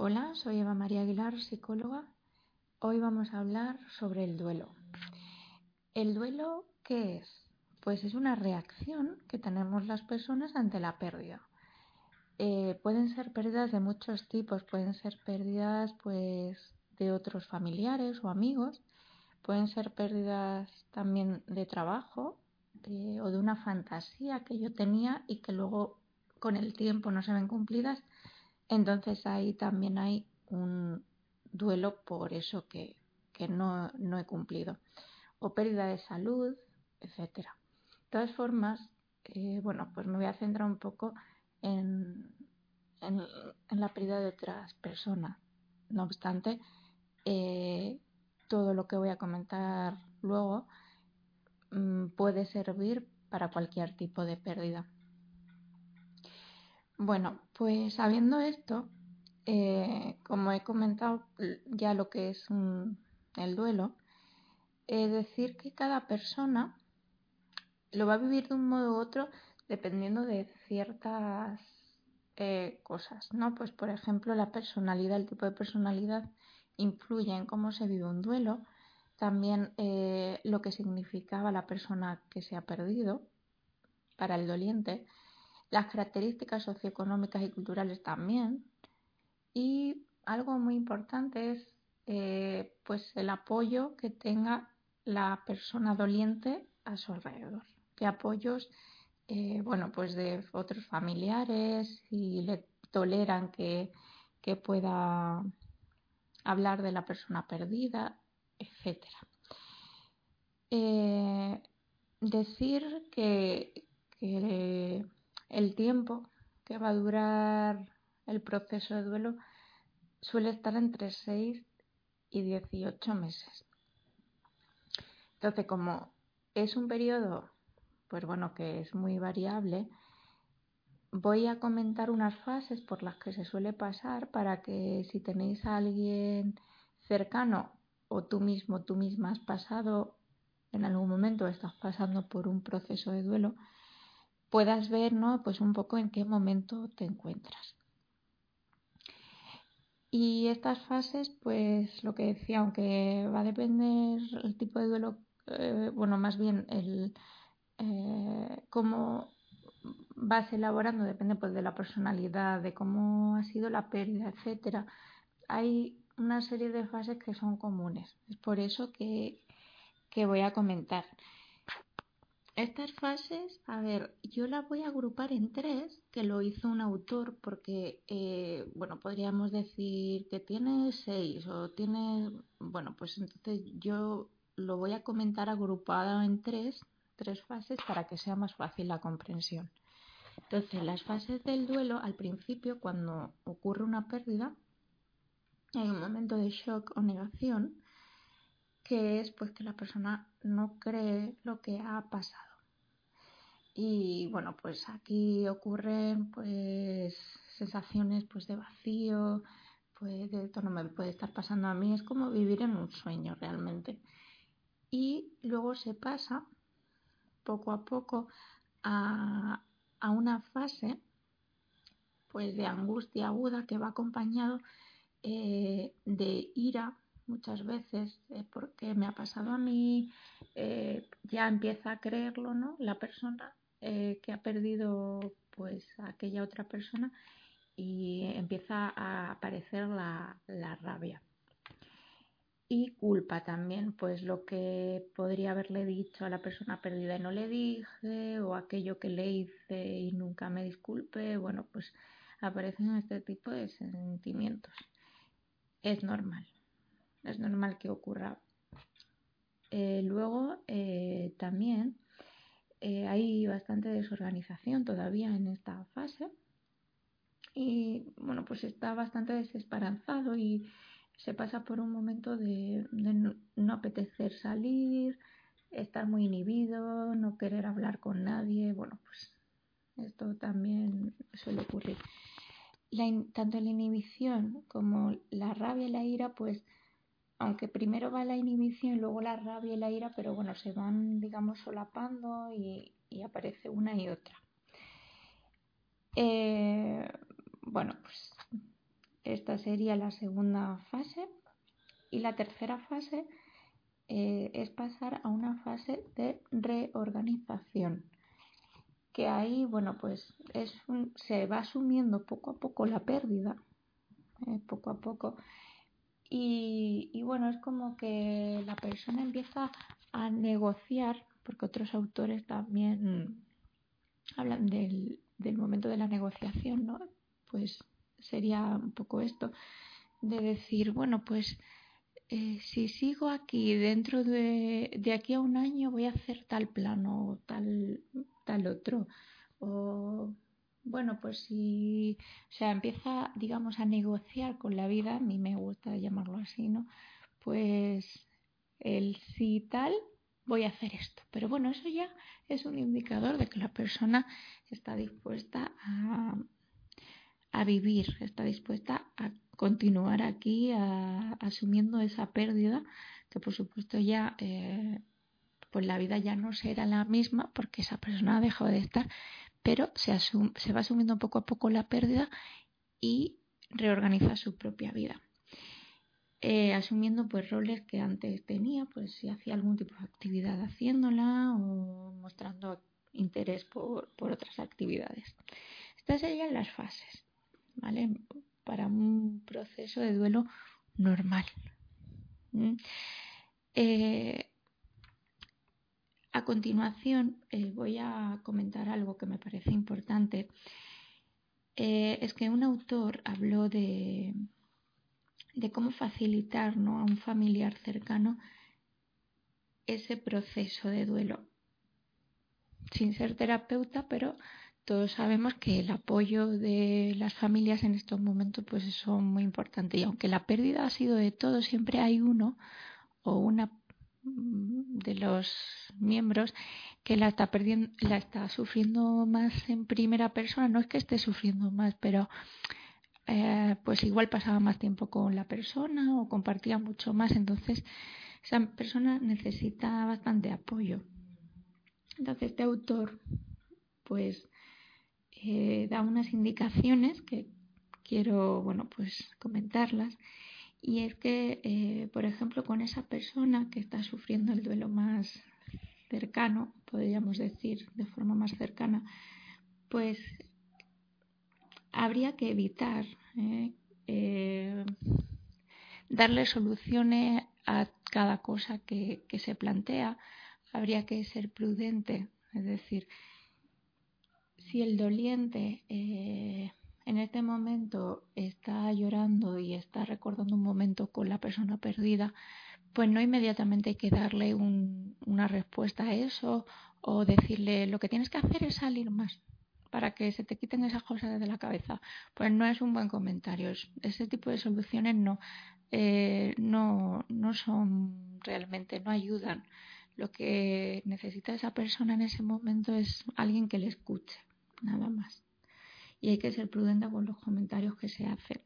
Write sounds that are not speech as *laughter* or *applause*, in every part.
Hola, soy Eva María Aguilar, psicóloga. Hoy vamos a hablar sobre el duelo. ¿El duelo qué es? Pues es una reacción que tenemos las personas ante la pérdida. Eh, pueden ser pérdidas de muchos tipos, pueden ser pérdidas pues de otros familiares o amigos, pueden ser pérdidas también de trabajo eh, o de una fantasía que yo tenía y que luego con el tiempo no se ven cumplidas entonces ahí también hay un duelo por eso que, no, he cumplido. O pérdida de salud, etcétera. De todas formas, eh, bueno, pues me voy a centrar un poco en, la pérdida de otras personas. No obstante, eh, todo lo que voy a comentar luego mm, puede servir para cualquier tipo de pérdida. Bueno, pues sabiendo esto, eh, como he comentado ya lo que es el duelo, es decir que cada persona lo va a vivir de un modo u otro dependiendo de ciertas eh, cosas, ¿no? Pues por ejemplo la personalidad, el tipo de personalidad influye en cómo se vive un duelo, también eh, lo que significaba la persona que se ha perdido para el doliente, las características socioeconómicas y culturales también. Y algo muy importante es eh, pues el apoyo que tenga la persona doliente a su alrededor. ¿Qué apoyos? Eh, bueno, pues de otros familiares, y le toleran que, pueda hablar de la persona perdida, etcétera. Eh, decir que, que el tiempo que va a durar el proceso de duelo suele estar entre 6 y 18 meses. Entonces, como es un periodo, pues bueno, que es muy variable, voy a comentar unas fases por las que se suele pasar para que si tenéis a alguien cercano o tú mismo, tú misma has pasado en algún momento, estás pasando por un proceso de duelo, puedas ver, ¿no? Pues un poco en qué momento te encuentras. Y estas fases, pues lo que decía, aunque va a depender el tipo de duelo, eh, bueno, más bien el eh, cómo vas elaborando, depende pues de la personalidad, de cómo ha sido la pérdida, etcétera. Hay una serie de fases que son comunes. Es por eso que, que voy a comentar. Estas fases, a ver, yo las voy a agrupar en tres, que lo hizo un autor, porque, eh, bueno, podríamos decir que tiene seis o tiene, bueno, pues entonces yo lo voy a comentar agrupado en tres, tres fases para que sea más fácil la comprensión. Entonces, las fases del duelo, al principio, cuando ocurre una pérdida, hay un momento de shock o negación, que es pues que la persona no cree lo que ha pasado. Y bueno, pues aquí ocurren pues sensaciones pues de vacío, pues de esto no me puede estar pasando a mí, es como vivir en un sueño realmente. Y luego se pasa poco a poco a, una fase pues de angustia aguda que va acompañado eh, de ira muchas veces eh, porque me ha pasado a mí, eh, ya empieza a creerlo, ¿no? La persona eh, que ha perdido pues a aquella otra persona y empieza a aparecer la, la rabia. Y culpa también, pues lo que podría haberle dicho a la persona perdida y no le dije, o aquello que le hice y nunca me disculpe, bueno, pues aparecen este tipo de sentimientos. Es normal, es normal que ocurra. Eh, luego eh, también eh, hay bastante desorganización todavía en esta fase y bueno pues está bastante desesperanzado y se pasa por un momento de, no, apetecer salir, estar muy inhibido, no querer hablar con nadie, bueno pues esto también suele ocurrir. tanto la inhibición como la rabia y la ira pues aunque primero va la inhibición y luego la rabia y la ira, pero bueno, se van, digamos, solapando y, aparece una y otra. Eh, bueno, pues esta sería la segunda fase. Y la tercera fase eh, es pasar a una fase de reorganización. Que ahí, bueno, pues es se va asumiendo poco a poco la pérdida, eh, poco a poco. Y, bueno, es como que la persona empieza a negociar, porque otros autores también hablan del, del momento de la negociación, ¿no? Pues sería un poco esto, de decir, bueno, pues eh, si sigo aquí dentro de, de, aquí a un año voy a hacer tal plano o tal, tal otro. O bueno, pues si o sea, empieza, digamos, a negociar con la vida, a mí me gusta llamarlo así, ¿no? Pues el si tal, voy a hacer esto. Pero bueno, eso ya es un indicador de que la persona está dispuesta a, a vivir, está dispuesta a continuar aquí asumiendo esa pérdida, que por supuesto ya eh, pues la vida ya no será la misma porque esa persona ha dejado de estar, pero se, va asumiendo poco a poco la pérdida y reorganiza su propia vida. Eh, asumiendo pues roles que antes tenía, pues si hacía algún tipo de actividad haciéndola o mostrando interés por, otras actividades. Estas serían las fases. ¿vale? Para un proceso de duelo normal. A continuación eh, voy a comentar algo que me parece importante. Eh, es que un autor habló de, cómo facilitar ¿no? a un familiar cercano ese proceso de duelo. Sin ser terapeuta, pero todos sabemos que el apoyo de las familias en estos momentos pues es muy importante y aunque la pérdida ha sido de todos siempre hay uno o una de los miembros que la está perdiendo la está sufriendo más en primera persona. No es que esté sufriendo más pero eh, pues igual pasaba más tiempo con la persona o compartía mucho más. Entonces esa persona necesita bastante apoyo. Entonces este autor pues eh, da unas indicaciones que quiero, bueno, pues comentarlas. Y es que, eh, por ejemplo, con esa persona que está sufriendo el duelo más cercano, podríamos decir de forma más cercana, pues habría que evitar eh, darle soluciones a cada cosa que, se plantea. Habría que ser prudente, es decir, si el doliente eh, en este momento está llorando y está recordando un momento con la persona perdida, pues no inmediatamente hay que darle una respuesta a eso o decirle lo que tienes que hacer es salir más para que se te quiten esas cosas de la cabeza. Pues no es un buen comentario. Ese tipo de soluciones no, eh, no, no son realmente, no ayudan. Lo que necesita esa persona en ese momento es alguien que le escuche nada más. Y hay que ser prudente con los comentarios que se hacen.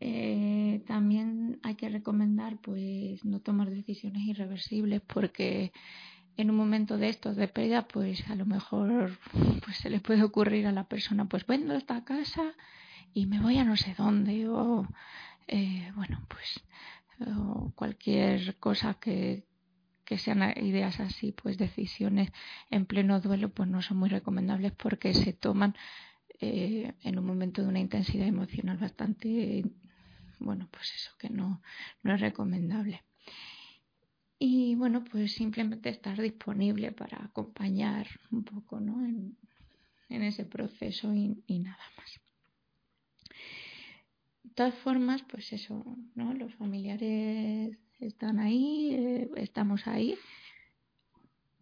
Eh, también hay que recomendar pues no tomar decisiones irreversibles porque en un momento de estos de pérdida pues a lo mejor *laughs* pues se le puede ocurrir a la persona pues vendo esta casa y me voy a no sé dónde o eh, bueno pues o cualquier cosa que, que sean ideas así, pues decisiones en pleno duelo, pues no son muy recomendables porque se toman eh, en un momento de una intensidad emocional bastante, bueno, pues eso que no, no es recomendable. Y bueno, pues simplemente estar disponible para acompañar un poco ¿no? en, en ese proceso y, nada más. De todas formas, pues eso, ¿no? Los familiares están ahí, eh, estamos ahí.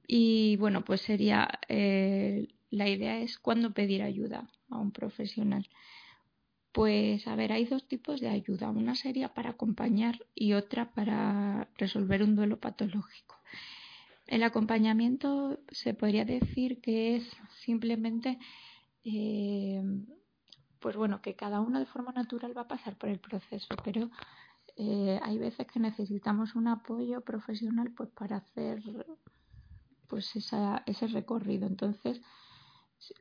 Y bueno, pues sería, eh, la idea es cuándo pedir ayuda a un profesional. Pues a ver, hay dos tipos de ayuda. Una sería para acompañar y otra para resolver un duelo patológico. El acompañamiento se podría decir que es simplemente, eh, pues bueno, que cada uno de forma natural va a pasar por el proceso, pero eh, hay veces que necesitamos un apoyo profesional pues para hacer pues esa, ese recorrido. Entonces,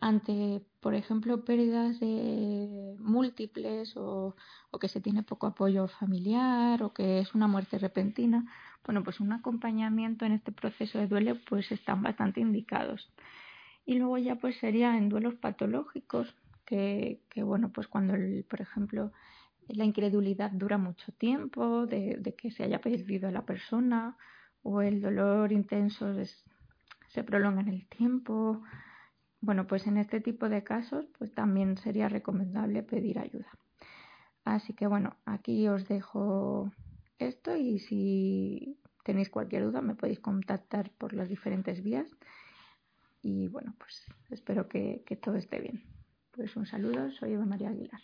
ante, por ejemplo, pérdidas de múltiples o, que se tiene poco apoyo familiar o que es una muerte repentina, bueno, pues un acompañamiento en este proceso de duelo pues están bastante indicados. Y luego ya pues sería en duelos patológicos, que, que bueno, pues cuando, el, por ejemplo, la incredulidad dura mucho tiempo, de, de, que se haya perdido a la persona, o el dolor intenso se prolonga en el tiempo, bueno, pues en este tipo de casos pues también sería recomendable pedir ayuda. Así que bueno, aquí os dejo esto y si tenéis cualquier duda me podéis contactar por las diferentes vías y bueno, pues espero que, que todo esté bien. Pues un saludo, soy Eva María Aguilar.